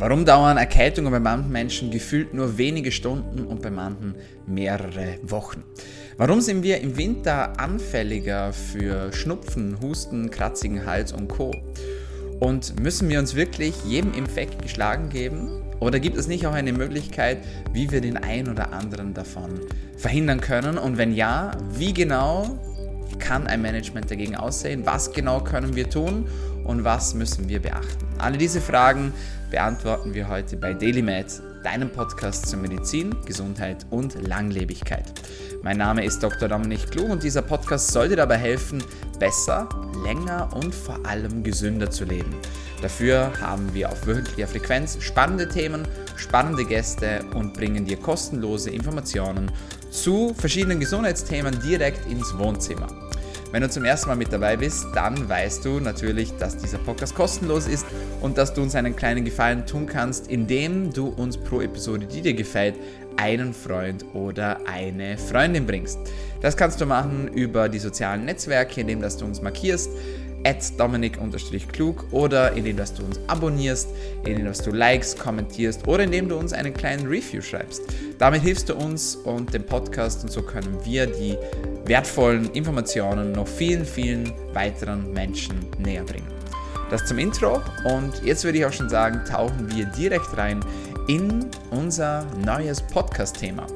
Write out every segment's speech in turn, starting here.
Warum dauern Erkältungen bei manchen Menschen gefühlt nur wenige Stunden und bei manchen mehrere Wochen? Warum sind wir im Winter anfälliger für Schnupfen, Husten, kratzigen Hals und Co? Und müssen wir uns wirklich jedem Infekt geschlagen geben? Oder gibt es nicht auch eine Möglichkeit, wie wir den einen oder anderen davon verhindern können? Und wenn ja, wie genau kann ein Management dagegen aussehen? Was genau können wir tun? Und was müssen wir beachten? Alle diese Fragen beantworten wir heute bei DailyMed, deinem Podcast zur Medizin, Gesundheit und Langlebigkeit. Mein Name ist Dr. Dominik Klug und dieser Podcast soll dir dabei helfen, besser, länger und vor allem gesünder zu leben. Dafür haben wir auf wöchentlicher Frequenz spannende Themen, spannende Gäste und bringen dir kostenlose Informationen zu verschiedenen Gesundheitsthemen direkt ins Wohnzimmer. Wenn du zum ersten Mal mit dabei bist, dann weißt du natürlich, dass dieser Podcast kostenlos ist und dass du uns einen kleinen Gefallen tun kannst, indem du uns pro Episode, die dir gefällt, einen Freund oder eine Freundin bringst. Das kannst du machen über die sozialen Netzwerke, indem dass du uns markierst at dominik-klug oder indem dass du uns abonnierst, indem dass du Likes kommentierst oder indem du uns einen kleinen Review schreibst. Damit hilfst du uns und dem Podcast und so können wir die wertvollen Informationen noch vielen, vielen weiteren Menschen näher bringen. Das zum Intro und jetzt würde ich auch schon sagen, tauchen wir direkt rein in unser neues Podcast-Thema.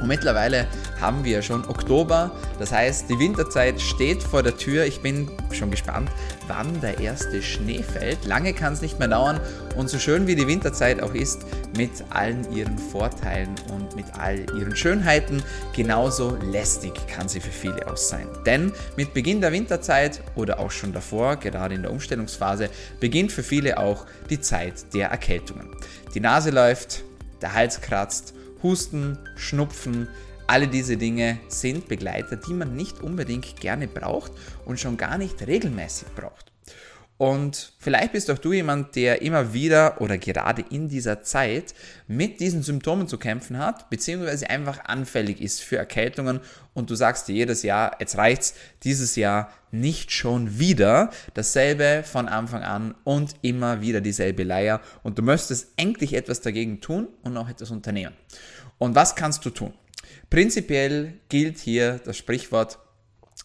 Und mittlerweile haben wir schon Oktober, das heißt, die Winterzeit steht vor der Tür. Ich bin schon gespannt, wann der erste Schnee fällt. Lange kann es nicht mehr dauern und so schön wie die Winterzeit auch ist, mit allen ihren Vorteilen und mit all ihren Schönheiten, genauso lästig kann sie für viele auch sein. Denn mit Beginn der Winterzeit oder auch schon davor, gerade in der Umstellungsphase, beginnt für viele auch die Zeit der Erkältungen. Die Nase läuft, der Hals kratzt Husten, Schnupfen, alle diese Dinge sind Begleiter, die man nicht unbedingt gerne braucht und schon gar nicht regelmäßig braucht. Und vielleicht bist auch du jemand, der immer wieder oder gerade in dieser Zeit mit diesen Symptomen zu kämpfen hat, beziehungsweise einfach anfällig ist für Erkältungen und du sagst dir jedes Jahr, jetzt reicht's, dieses Jahr nicht schon wieder dasselbe von Anfang an und immer wieder dieselbe Leier und du möchtest endlich etwas dagegen tun und auch etwas unternehmen. Und was kannst du tun? Prinzipiell gilt hier das Sprichwort,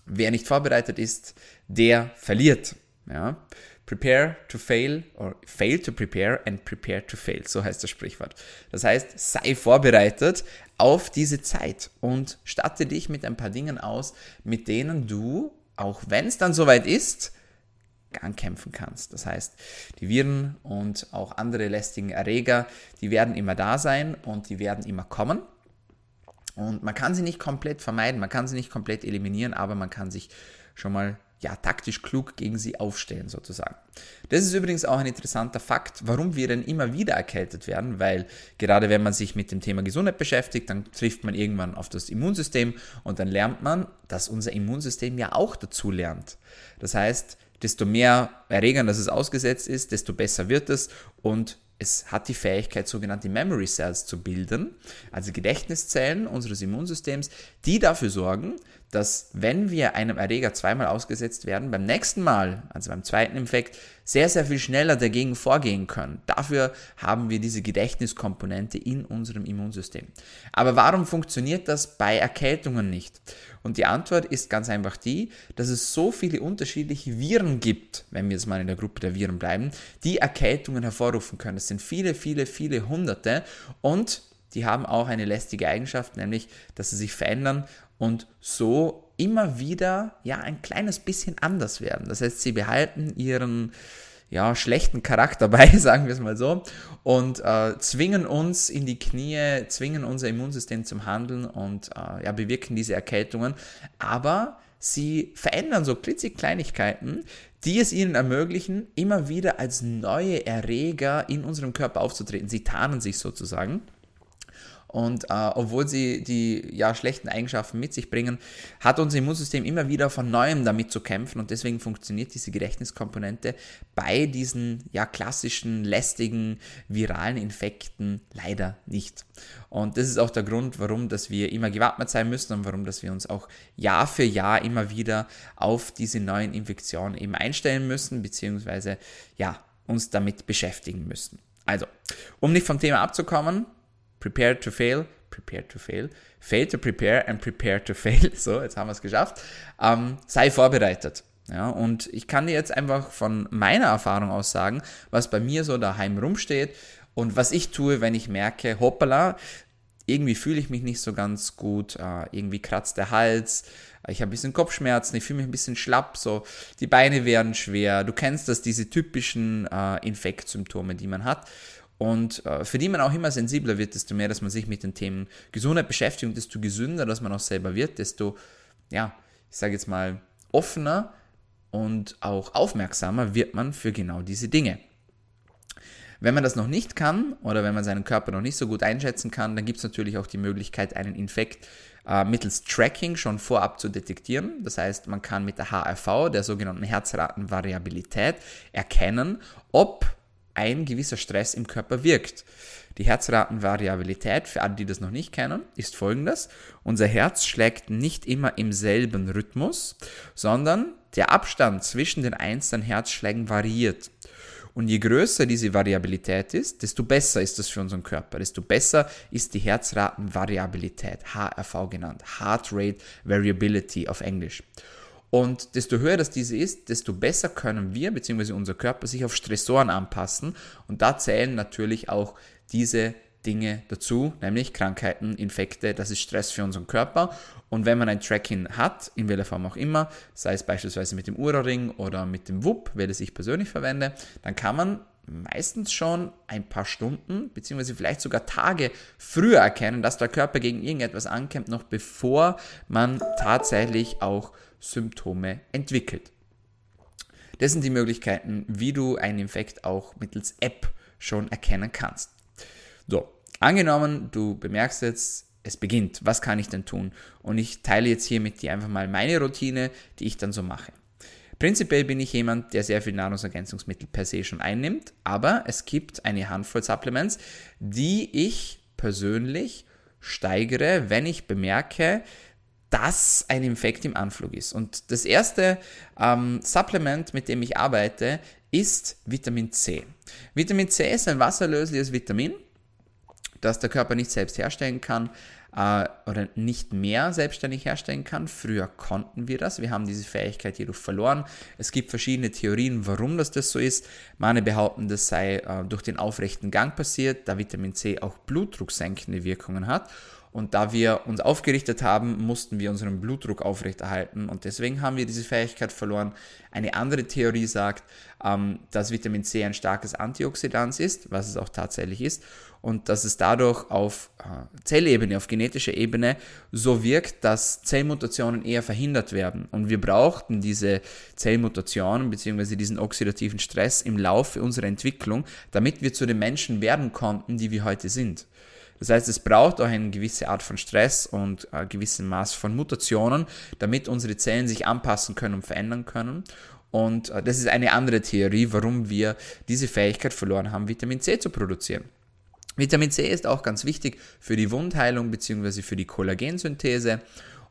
wer nicht vorbereitet ist, der verliert. Ja? Prepare to fail or fail to prepare and prepare to fail. So heißt das Sprichwort. Das heißt, sei vorbereitet auf diese Zeit und statte dich mit ein paar Dingen aus, mit denen du, auch wenn es dann soweit ist, ankämpfen kannst. Das heißt, die Viren und auch andere lästigen Erreger, die werden immer da sein und die werden immer kommen. Und man kann sie nicht komplett vermeiden, man kann sie nicht komplett eliminieren, aber man kann sich schon mal ja, taktisch klug gegen sie aufstellen sozusagen. Das ist übrigens auch ein interessanter Fakt, warum wir denn immer wieder erkältet werden, weil gerade wenn man sich mit dem Thema Gesundheit beschäftigt, dann trifft man irgendwann auf das Immunsystem und dann lernt man, dass unser Immunsystem ja auch dazu lernt. Das heißt, desto mehr Erregern das es ausgesetzt ist, desto besser wird es und es hat die Fähigkeit, sogenannte Memory Cells zu bilden, also Gedächtniszellen unseres Immunsystems, die dafür sorgen, dass wenn wir einem Erreger zweimal ausgesetzt werden, beim nächsten Mal, also beim zweiten Infekt, sehr, sehr viel schneller dagegen vorgehen können. Dafür haben wir diese Gedächtniskomponente in unserem Immunsystem. Aber warum funktioniert das bei Erkältungen nicht? Und die Antwort ist ganz einfach die, dass es so viele unterschiedliche Viren gibt, wenn wir jetzt mal in der Gruppe der Viren bleiben, die Erkältungen hervorrufen können. Es sind viele, viele, viele Hunderte und die haben auch eine lästige Eigenschaft, nämlich, dass sie sich verändern und so immer wieder ja ein kleines bisschen anders werden. Das heißt, sie behalten ihren ja, schlechten Charakter bei, sagen wir es mal so, und äh, zwingen uns in die Knie, zwingen unser Immunsystem zum Handeln und äh, ja, bewirken diese Erkältungen. Aber sie verändern so klitzekleinigkeiten, die es ihnen ermöglichen, immer wieder als neue Erreger in unserem Körper aufzutreten. Sie tarnen sich sozusagen. Und äh, obwohl sie die ja, schlechten Eigenschaften mit sich bringen, hat unser Immunsystem immer wieder von neuem damit zu kämpfen und deswegen funktioniert diese Gedächtniskomponente bei diesen ja, klassischen, lästigen, viralen Infekten leider nicht. Und das ist auch der Grund, warum dass wir immer gewappnet sein müssen und warum dass wir uns auch Jahr für Jahr immer wieder auf diese neuen Infektionen eben einstellen müssen, beziehungsweise ja, uns damit beschäftigen müssen. Also, um nicht vom Thema abzukommen, prepare to fail, prepare to fail, fail to prepare and prepare to fail. So, jetzt haben wir es geschafft. Ähm, sei vorbereitet. Ja, und ich kann dir jetzt einfach von meiner Erfahrung aus sagen, was bei mir so daheim rumsteht und was ich tue, wenn ich merke, hoppala, irgendwie fühle ich mich nicht so ganz gut, äh, irgendwie kratzt der Hals, ich habe ein bisschen Kopfschmerzen, ich fühle mich ein bisschen schlapp, so die Beine werden schwer. Du kennst das, diese typischen äh, Infektsymptome, die man hat und äh, für die man auch immer sensibler wird, desto mehr, dass man sich mit den Themen Gesundheit beschäftigt und desto gesünder, dass man auch selber wird, desto, ja, ich sage jetzt mal, offener und auch aufmerksamer wird man für genau diese Dinge. Wenn man das noch nicht kann oder wenn man seinen Körper noch nicht so gut einschätzen kann, dann gibt es natürlich auch die Möglichkeit, einen Infekt äh, mittels Tracking schon vorab zu detektieren. Das heißt, man kann mit der HRV, der sogenannten Herzratenvariabilität, erkennen, ob ein gewisser Stress im Körper wirkt. Die Herzratenvariabilität, für alle, die das noch nicht kennen, ist folgendes. Unser Herz schlägt nicht immer im selben Rhythmus, sondern der Abstand zwischen den einzelnen Herzschlägen variiert. Und je größer diese Variabilität ist, desto besser ist das für unseren Körper, desto besser ist die Herzratenvariabilität, HRV genannt, Heart Rate Variability auf Englisch. Und desto höher das diese ist, desto besser können wir bzw. unser Körper sich auf Stressoren anpassen. Und da zählen natürlich auch diese Dinge dazu, nämlich Krankheiten, Infekte, das ist Stress für unseren Körper. Und wenn man ein Tracking hat, in welcher Form auch immer, sei es beispielsweise mit dem Ura-Ring oder mit dem WUP, welches ich persönlich verwende, dann kann man meistens schon ein paar Stunden beziehungsweise vielleicht sogar Tage früher erkennen, dass der Körper gegen irgendetwas ankämpft, noch bevor man tatsächlich auch Symptome entwickelt. Das sind die Möglichkeiten, wie du einen Infekt auch mittels App schon erkennen kannst. So, angenommen, du bemerkst jetzt, es beginnt, was kann ich denn tun? Und ich teile jetzt hier mit dir einfach mal meine Routine, die ich dann so mache. Prinzipiell bin ich jemand, der sehr viel Nahrungsergänzungsmittel per se schon einnimmt, aber es gibt eine Handvoll Supplements, die ich persönlich steigere, wenn ich bemerke, dass ein Infekt im Anflug ist. Und das erste ähm, Supplement, mit dem ich arbeite, ist Vitamin C. Vitamin C ist ein wasserlösliches Vitamin, das der Körper nicht selbst herstellen kann äh, oder nicht mehr selbstständig herstellen kann. Früher konnten wir das. Wir haben diese Fähigkeit jedoch verloren. Es gibt verschiedene Theorien, warum das, das so ist. Manche behaupten, das sei äh, durch den aufrechten Gang passiert, da Vitamin C auch blutdrucksenkende Wirkungen hat. Und da wir uns aufgerichtet haben, mussten wir unseren Blutdruck aufrechterhalten und deswegen haben wir diese Fähigkeit verloren. Eine andere Theorie sagt, ähm, dass Vitamin C ein starkes Antioxidant ist, was es auch tatsächlich ist, und dass es dadurch auf äh, Zellebene, auf genetischer Ebene so wirkt, dass Zellmutationen eher verhindert werden. Und wir brauchten diese Zellmutationen bzw. diesen oxidativen Stress im Laufe unserer Entwicklung, damit wir zu den Menschen werden konnten, die wir heute sind. Das heißt, es braucht auch eine gewisse Art von Stress und ein gewisses Maß von Mutationen, damit unsere Zellen sich anpassen können und verändern können. Und äh, das ist eine andere Theorie, warum wir diese Fähigkeit verloren haben, Vitamin C zu produzieren. Vitamin C ist auch ganz wichtig für die Wundheilung bzw. für die Kollagensynthese.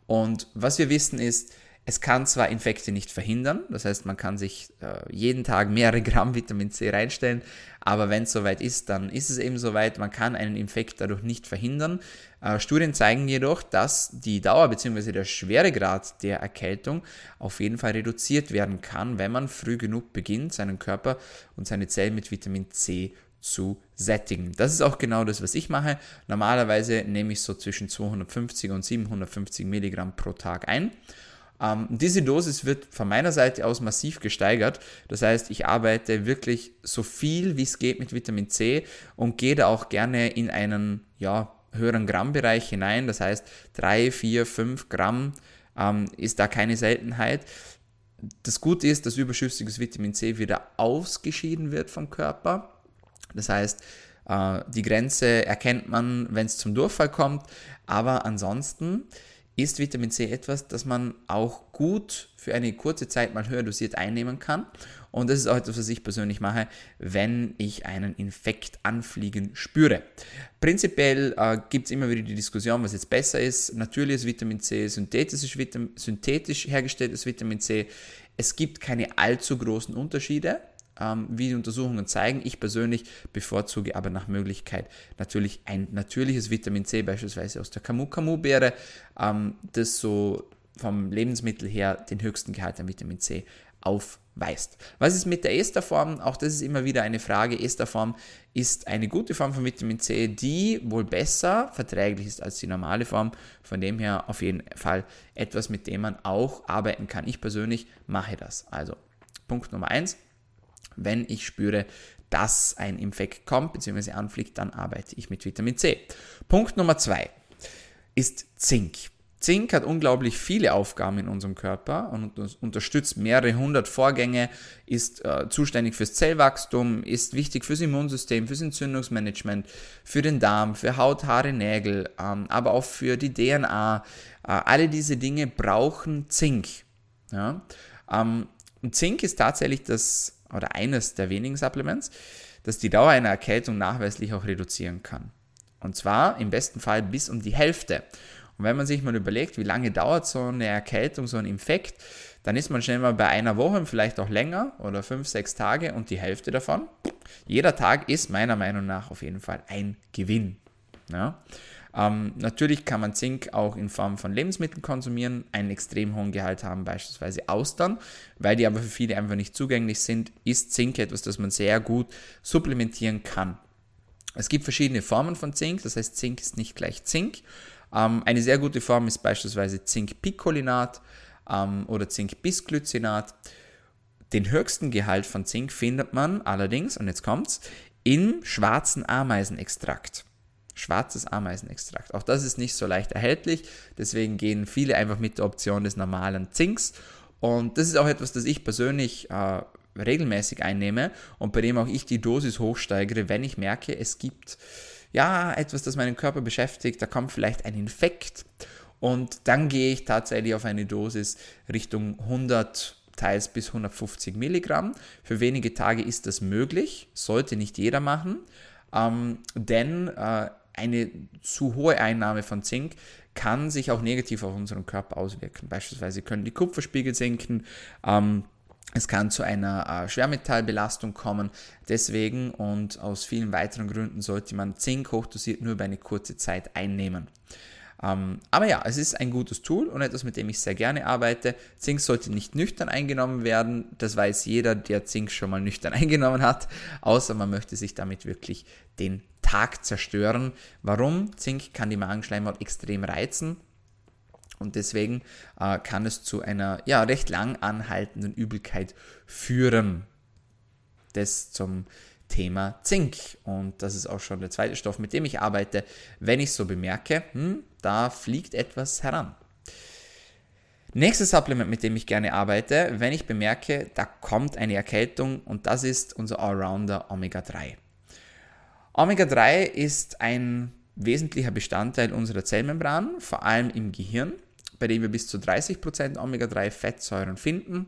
Und was wir wissen ist, es kann zwar Infekte nicht verhindern, das heißt, man kann sich äh, jeden Tag mehrere Gramm Vitamin C reinstellen, aber wenn es soweit ist, dann ist es eben soweit. Man kann einen Infekt dadurch nicht verhindern. Äh, Studien zeigen jedoch, dass die Dauer bzw. der Schweregrad der Erkältung auf jeden Fall reduziert werden kann, wenn man früh genug beginnt, seinen Körper und seine Zellen mit Vitamin C zu sättigen. Das ist auch genau das, was ich mache. Normalerweise nehme ich so zwischen 250 und 750 Milligramm pro Tag ein. Ähm, diese Dosis wird von meiner Seite aus massiv gesteigert. Das heißt, ich arbeite wirklich so viel wie es geht mit Vitamin C und gehe da auch gerne in einen ja, höheren Grammbereich hinein. Das heißt, 3, 4, 5 Gramm ähm, ist da keine Seltenheit. Das Gute ist, dass überschüssiges Vitamin C wieder ausgeschieden wird vom Körper. Das heißt, äh, die Grenze erkennt man, wenn es zum Durchfall kommt. Aber ansonsten ist Vitamin C etwas, das man auch gut für eine kurze Zeit mal höher dosiert einnehmen kann. Und das ist auch etwas, was ich persönlich mache, wenn ich einen Infekt anfliegen spüre. Prinzipiell äh, gibt es immer wieder die Diskussion, was jetzt besser ist. Natürliches Vitamin C, synthetisches Vitamin, synthetisch hergestelltes Vitamin C. Es gibt keine allzu großen Unterschiede. Ähm, wie die Untersuchungen zeigen. Ich persönlich bevorzuge aber nach Möglichkeit natürlich ein natürliches Vitamin C, beispielsweise aus der Camu-Camu-Beere, ähm, das so vom Lebensmittel her den höchsten Gehalt an Vitamin C aufweist. Was ist mit der Esterform? Auch das ist immer wieder eine Frage. Esterform ist eine gute Form von Vitamin C, die wohl besser verträglich ist als die normale Form. Von dem her auf jeden Fall etwas, mit dem man auch arbeiten kann. Ich persönlich mache das. Also Punkt Nummer eins: Wenn ich spüre, dass ein Infekt kommt bzw. anfliegt, dann arbeite ich mit Vitamin C. Punkt Nummer zwei ist Zink. Zink hat unglaublich viele Aufgaben in unserem Körper und unterstützt mehrere hundert Vorgänge, ist äh, zuständig fürs Zellwachstum, ist wichtig fürs Immunsystem, fürs Entzündungsmanagement, für den Darm, für Haut, Haare, Nägel, ähm, aber auch für die DNA. Äh, alle diese Dinge brauchen Zink. Ja? Ähm, Zink ist tatsächlich das oder eines der wenigen Supplements, das die Dauer einer Erkältung nachweislich auch reduzieren kann. Und zwar im besten Fall bis um die Hälfte. Und wenn man sich mal überlegt, wie lange dauert so eine Erkältung, so ein Infekt, dann ist man schnell mal bei einer Woche, vielleicht auch länger oder fünf, sechs Tage und die Hälfte davon. Jeder Tag ist meiner Meinung nach auf jeden Fall ein Gewinn. Ja? Ähm, natürlich kann man Zink auch in Form von Lebensmitteln konsumieren, einen extrem hohen Gehalt haben, beispielsweise Austern, weil die aber für viele einfach nicht zugänglich sind, ist Zink etwas, das man sehr gut supplementieren kann. Es gibt verschiedene Formen von Zink, das heißt, Zink ist nicht gleich Zink. Ähm, eine sehr gute Form ist beispielsweise Zinkpicolinat ähm, oder Zinkbisglycinat. Den höchsten Gehalt von Zink findet man allerdings, und jetzt kommt's, im schwarzen Ameisenextrakt. Schwarzes Ameisenextrakt. Auch das ist nicht so leicht erhältlich, deswegen gehen viele einfach mit der Option des normalen Zinks. Und das ist auch etwas, das ich persönlich äh, regelmäßig einnehme und bei dem auch ich die Dosis hochsteigere, wenn ich merke, es gibt ja, etwas, das meinen Körper beschäftigt, da kommt vielleicht ein Infekt und dann gehe ich tatsächlich auf eine Dosis Richtung 100 teils bis 150 Milligramm. Für wenige Tage ist das möglich, sollte nicht jeder machen, ähm, denn äh, eine zu hohe Einnahme von Zink kann sich auch negativ auf unseren Körper auswirken. Beispielsweise können die Kupferspiegel sinken. Ähm, es kann zu einer äh, Schwermetallbelastung kommen. Deswegen und aus vielen weiteren Gründen sollte man Zink hochdosiert nur über eine kurze Zeit einnehmen. Ähm, aber ja, es ist ein gutes Tool und etwas, mit dem ich sehr gerne arbeite. Zink sollte nicht nüchtern eingenommen werden. Das weiß jeder, der Zink schon mal nüchtern eingenommen hat, außer man möchte sich damit wirklich den Tag zerstören. Warum? Zink kann die Magenschleimhaut extrem reizen und deswegen äh, kann es zu einer ja, recht lang anhaltenden Übelkeit führen. Das zum Thema Zink. Und das ist auch schon der zweite Stoff, mit dem ich arbeite, wenn ich so bemerke, hm, da fliegt etwas heran. Nächstes Supplement, mit dem ich gerne arbeite, wenn ich bemerke, da kommt eine Erkältung und das ist unser Allrounder Omega-3. Omega-3 ist ein wesentlicher Bestandteil unserer Zellmembran, vor allem im Gehirn bei dem wir bis zu 30% Omega-3-Fettsäuren finden.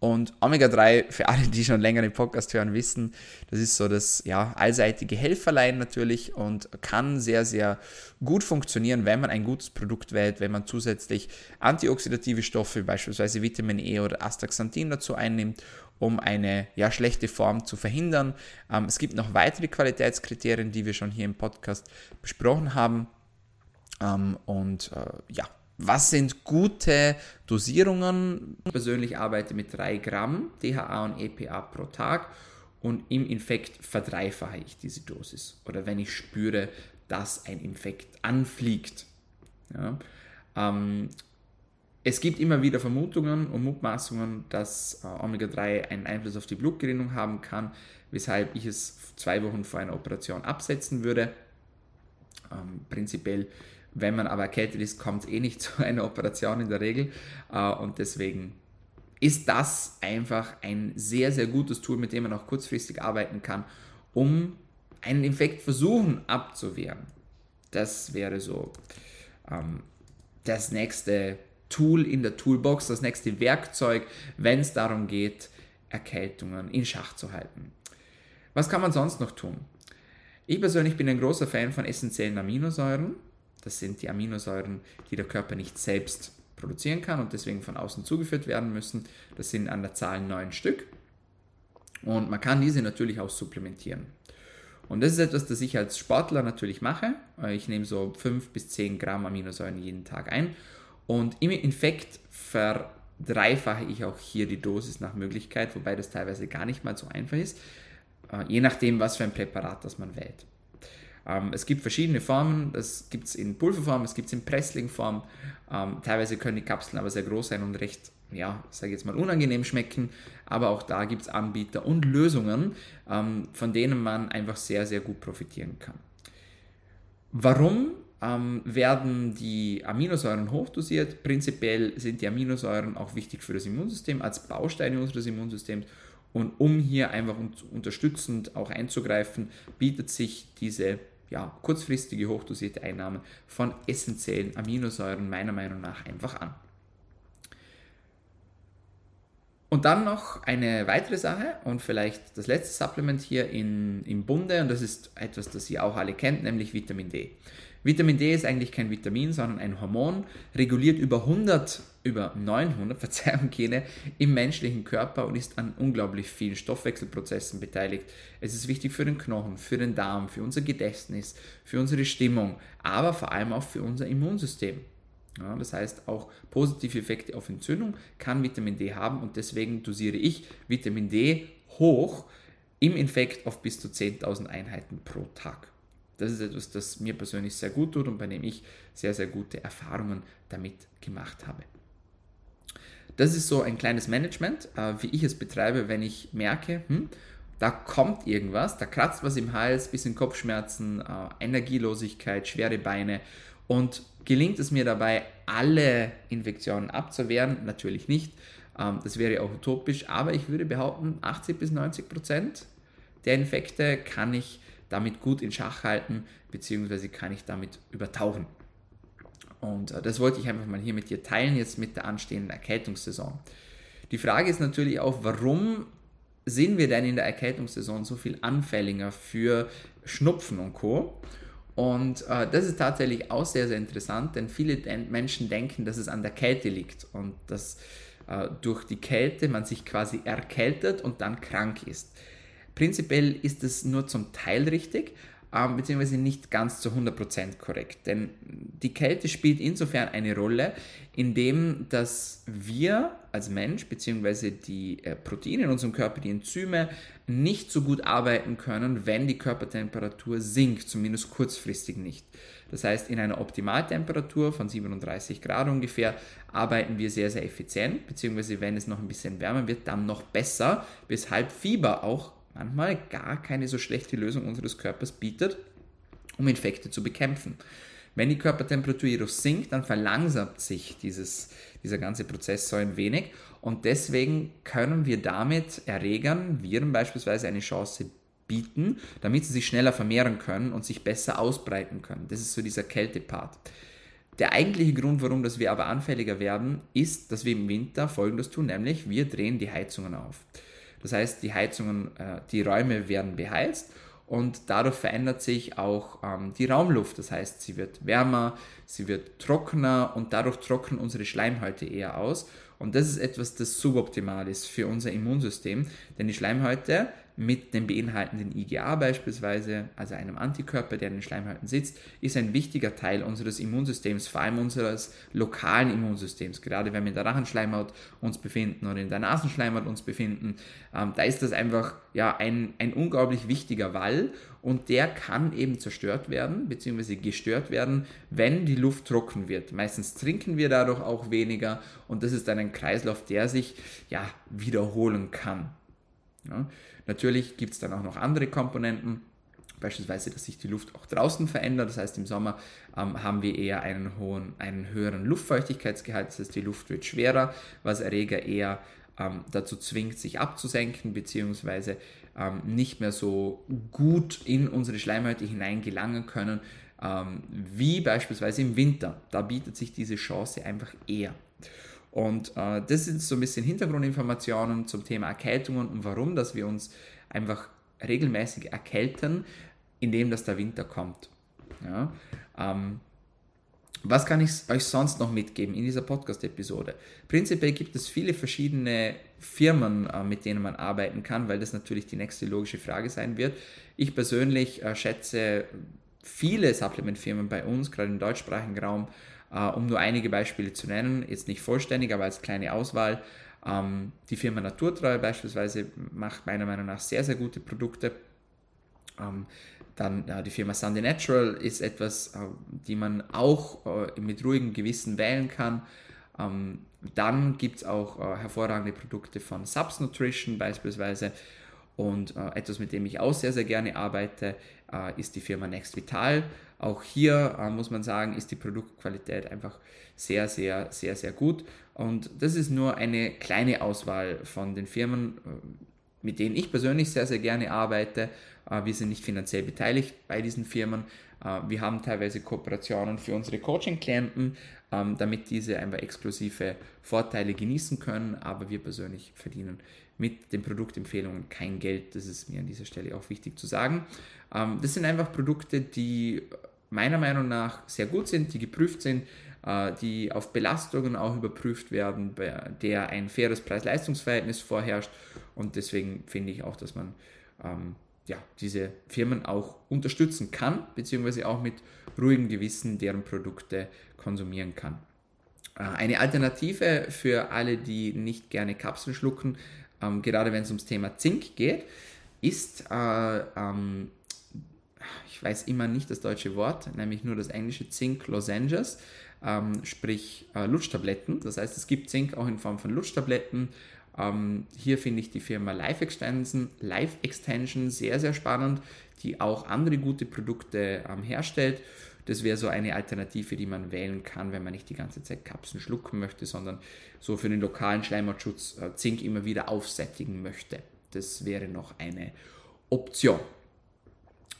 Und Omega-3, für alle, die schon länger den Podcast hören, wissen, das ist so das ja, allseitige Helferlein natürlich und kann sehr, sehr gut funktionieren, wenn man ein gutes Produkt wählt, wenn man zusätzlich antioxidative Stoffe, beispielsweise Vitamin E oder Astaxanthin dazu einnimmt, um eine ja, schlechte Form zu verhindern. Ähm, es gibt noch weitere Qualitätskriterien, die wir schon hier im Podcast besprochen haben. Ähm, und äh, ja, was sind gute Dosierungen? Ich persönlich arbeite mit 3 Gramm DHA und EPA pro Tag und im Infekt verdreifache ich diese Dosis. Oder wenn ich spüre, dass ein Infekt anfliegt. Ja. Ähm, es gibt immer wieder Vermutungen und Mutmaßungen, dass äh, Omega-3 einen Einfluss auf die Blutgerinnung haben kann, weshalb ich es zwei Wochen vor einer Operation absetzen würde. Ähm, prinzipiell wenn man aber erkältet ist, kommt es eh nicht zu einer Operation in der Regel. Äh, und deswegen ist das einfach ein sehr, sehr gutes Tool, mit dem man auch kurzfristig arbeiten kann, um einen Infekt versuchen abzuwehren. Das wäre so ähm, das nächste Tool in der Toolbox, das nächste Werkzeug, wenn es darum geht, Erkältungen in Schach zu halten. Was kann man sonst noch tun? Ich persönlich bin ein großer Fan von essentiellen Aminosäuren. Das sind die Aminosäuren, die der Körper nicht selbst produzieren kann und deswegen von außen zugeführt werden müssen. Das sind an der Zahl neun Stück. Und man kann diese natürlich auch supplementieren. Und das ist etwas, das ich als Sportler natürlich mache. Ich nehme so 5 bis 10 Gramm Aminosäuren jeden Tag ein. Und im Infekt verdreifache ich auch hier die Dosis nach Möglichkeit, wobei das teilweise gar nicht mal so einfach ist, äh, je nachdem, was für ein Präparat das man wählt. Ähm, es gibt verschiedene Formen, das gibt es in Pulverform, es gibt es in Pressling-Form. Ähm, teilweise können die Kapseln aber sehr groß sein und recht ja, sage ich jetzt mal, unangenehm schmecken, aber auch da gibt es Anbieter und Lösungen, ähm, von denen man einfach sehr, sehr gut profitieren kann. Warum ähm, werden die Aminosäuren hochdosiert? Prinzipiell sind die Aminosäuren auch wichtig für das Immunsystem als Bausteine unseres Immunsystems und um hier einfach unterstützend auch einzugreifen, bietet sich diese ja, kurzfristige hochdosierte Einnahme von essentiellen Aminosäuren meiner Meinung nach einfach an. Und dann noch eine weitere Sache und vielleicht das letzte Supplement hier in, im Bunde und das ist etwas, das ihr auch alle kennt, nämlich Vitamin D. Vitamin D ist eigentlich kein Vitamin, sondern ein Hormon, reguliert über 100, über 900, Verzeihung, Gene im menschlichen Körper und ist an unglaublich vielen Stoffwechselprozessen beteiligt. Es ist wichtig für den Knochen, für den Darm, für unser Gedächtnis, für unsere Stimmung, aber vor allem auch für unser Immunsystem. Ja, das heißt, auch positive Effekte auf Entzündung kann Vitamin D haben und deswegen dosiere ich Vitamin D hoch im Infekt auf bis zu 10.000 Einheiten pro Tag. Das ist etwas, das mir persönlich sehr gut tut und bei dem ich sehr, sehr gute Erfahrungen damit gemacht habe. Das ist so ein kleines Management, äh, wie ich es betreibe, wenn ich merke, hm, da kommt irgendwas, da kratzt was im Hals, bisschen Kopfschmerzen, äh, Energielosigkeit, schwere Beine und gelingt es mir dabei, alle Infektionen abzuwehren? Natürlich nicht. Ähm, das wäre auch utopisch, aber ich würde behaupten, 80 bis 90 Prozent der Infekte kann ich damit gut in Schach halten, beziehungsweise kann ich damit übertauchen. Und äh, das wollte ich einfach mal hier mit dir teilen, jetzt mit der anstehenden Erkältungssaison. Die Frage ist natürlich auch, warum sind wir denn in der Erkältungssaison so viel anfälliger für Schnupfen und Co. Und äh, das ist tatsächlich auch sehr, sehr interessant, denn viele Menschen denken, dass es an der Kälte liegt und dass äh, durch die Kälte man sich quasi erkältet und dann krank ist. Prinzipiell ist es nur zum Teil richtig, ähm, beziehungsweise nicht ganz zu 100% korrekt. Denn die Kälte spielt insofern eine Rolle, indem dass wir als Mensch, beziehungsweise die äh, Proteine in unserem Körper, die Enzyme, nicht so gut arbeiten können, wenn die Körpertemperatur sinkt, zumindest kurzfristig nicht. Das heißt, in einer Optimaltemperatur von 37 Grad ungefähr arbeiten wir sehr, sehr effizient, beziehungsweise wenn es noch ein bisschen wärmer wird, dann noch besser, weshalb Fieber auch manchmal gar keine so schlechte Lösung unseres Körpers bietet, um Infekte zu bekämpfen. Wenn die Körpertemperatur jedoch sinkt, dann verlangsamt sich dieses, dieser ganze Prozess so ein wenig und deswegen können wir damit Erregern, Viren beispielsweise, eine Chance bieten, damit sie sich schneller vermehren können und sich besser ausbreiten können. Das ist so dieser Kältepart. Der eigentliche Grund, warum dass wir aber anfälliger werden, ist, dass wir im Winter Folgendes tun, nämlich wir drehen die Heizungen auf. Das heißt, die Heizungen, äh, die Räume werden beheizt und dadurch verändert sich auch ähm, die Raumluft. Das heißt, sie wird wärmer, sie wird trockener und dadurch trocknen unsere Schleimhäute eher aus. Und das ist etwas, das suboptimal ist für unser Immunsystem, denn die Schleimhäute mit dem beinhaltenden IgA beispielsweise, also einem Antikörper, der in den Schleimhäuten sitzt, ist ein wichtiger Teil unseres Immunsystems, vor allem unseres lokalen Immunsystems. Gerade wenn wir in der Rachenschleimhaut uns befinden oder in der Nasenschleimhaut uns befinden, ähm, da ist das einfach ja, ein, ein unglaublich wichtiger Wall und der kann eben zerstört werden bzw. gestört werden, wenn die Luft trocken wird. Meistens trinken wir dadurch auch weniger und das ist dann ein Kreislauf, der sich ja wiederholen kann. Ja. Natürlich gibt es dann auch noch andere Komponenten, beispielsweise, dass sich die Luft auch draußen verändert. Das heißt, im Sommer ähm, haben wir eher einen, hohen, einen höheren Luftfeuchtigkeitsgehalt, das heißt, die Luft wird schwerer, was Erreger eher ähm, dazu zwingt, sich abzusenken, beziehungsweise ähm, nicht mehr so gut in unsere Schleimhäute hineingelangen können, ähm, wie beispielsweise im Winter. Da bietet sich diese Chance einfach eher. Und äh, das sind so ein bisschen Hintergrundinformationen zum Thema Erkältungen und warum, dass wir uns einfach regelmäßig erkälten, indem dass der Winter kommt. Ja? Ähm, was kann ich euch sonst noch mitgeben in dieser Podcast-Episode? Prinzipiell gibt es viele verschiedene Firmen, äh, mit denen man arbeiten kann, weil das natürlich die nächste logische Frage sein wird. Ich persönlich äh, schätze viele Supplement-Firmen bei uns, gerade im deutschsprachigen Raum, um nur einige Beispiele zu nennen, jetzt nicht vollständig, aber als kleine Auswahl. Ähm, die Firma Naturtreu beispielsweise macht meiner Meinung nach sehr, sehr gute Produkte. Ähm, dann die Firma Sunday Natural ist etwas, äh, die man auch äh, mit ruhigem Gewissen wählen kann. Ähm, dann gibt es auch äh, hervorragende Produkte von Subs Nutrition beispielsweise. Und äh, etwas, mit dem ich auch sehr, sehr gerne arbeite, äh, ist die Firma Next Vital. Auch hier äh, muss man sagen, ist die Produktqualität einfach sehr, sehr, sehr, sehr gut. Und das ist nur eine kleine Auswahl von den Firmen, mit denen ich persönlich sehr, sehr gerne arbeite. Äh, wir sind nicht finanziell beteiligt bei diesen Firmen. Äh, wir haben teilweise Kooperationen für unsere Coaching-Klienten, ähm, damit diese einfach exklusive Vorteile genießen können. Aber wir persönlich verdienen mit den Produktempfehlungen kein Geld. Das ist mir an dieser Stelle auch wichtig zu sagen. Ähm, das sind einfach Produkte, die meiner Meinung nach sehr gut sind, die geprüft sind, äh, die auf Belastungen auch überprüft werden, bei der ein faires Preis-Leistungs-Verhältnis vorherrscht. Und deswegen finde ich auch, dass man ähm, ja, diese Firmen auch unterstützen kann, beziehungsweise auch mit ruhigem Gewissen deren Produkte konsumieren kann. Äh, eine Alternative für alle, die nicht gerne Kapseln schlucken, ähm, gerade wenn es ums Thema Zink geht, ist, äh, ähm, ich weiß immer nicht das deutsche Wort, nämlich nur das englische Zink Lozenges, ähm, sprich äh, Lutschtabletten. Das heißt, es gibt Zink auch in Form von Lutschtabletten ähm, hier finde ich die Firma Life Extension, Life Extension sehr, sehr spannend, die auch andere gute Produkte ähm, herstellt. Das wäre so eine Alternative, die man wählen kann, wenn man nicht die ganze Zeit Kapseln schlucken möchte, sondern so für den lokalen Schleimhautschutz äh, Zink immer wieder aufsättigen möchte. Das wäre noch eine Option.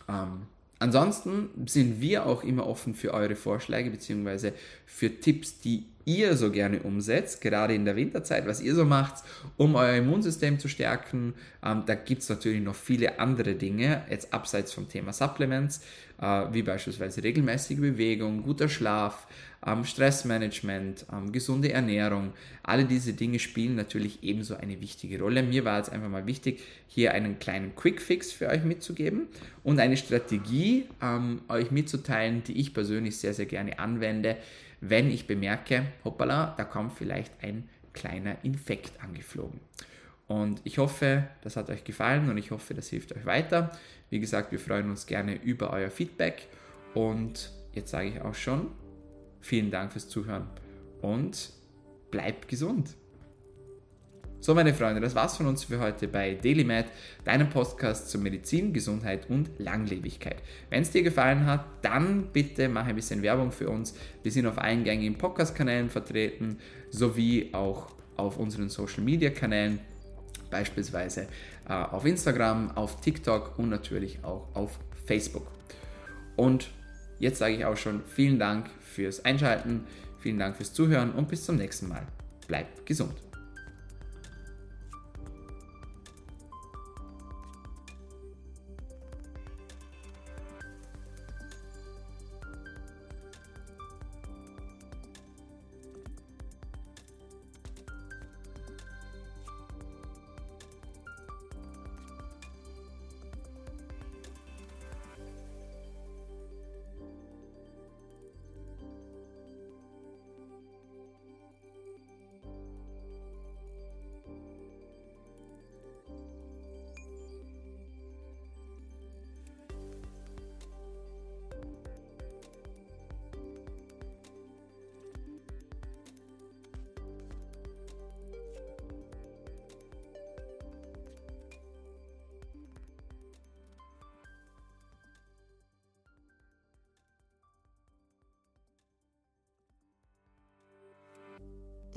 Ähm, ansonsten sind wir auch immer offen für eure Vorschläge bzw. für Tipps, die ihr so gerne umsetzt, gerade in der Winterzeit, was ihr so macht, um euer Immunsystem zu stärken. Ähm, da gibt es natürlich noch viele andere Dinge, jetzt abseits vom Thema Supplements, äh, wie beispielsweise regelmäßige Bewegung, guter Schlaf, ähm, Stressmanagement, ähm, gesunde Ernährung. Alle diese Dinge spielen natürlich ebenso eine wichtige Rolle. Mir war jetzt einfach mal wichtig, hier einen kleinen Quick-Fix für euch mitzugeben und eine Strategie ähm, euch mitzuteilen, die ich persönlich sehr, sehr gerne anwende wenn ich bemerke, hoppala, da kommt vielleicht ein kleiner Infekt angeflogen. Und ich hoffe, das hat euch gefallen und ich hoffe, das hilft euch weiter. Wie gesagt, wir freuen uns gerne über euer Feedback. Und jetzt sage ich auch schon, vielen Dank fürs Zuhören und bleibt gesund. So, meine Freunde, das war's von uns für heute bei DailyMed, deinem Podcast zur Medizin, Gesundheit und Langlebigkeit. Wenn es dir gefallen hat, dann bitte mach ein bisschen Werbung für uns. Wir sind auf allen gängigen Podcast-Kanälen vertreten, sowie auch auf unseren Social-Media-Kanälen, beispielsweise äh, auf Instagram, auf TikTok und natürlich auch auf Facebook. Und jetzt sage ich auch schon vielen Dank fürs Einschalten, vielen Dank fürs Zuhören und bis zum nächsten Mal. Bleibt gesund.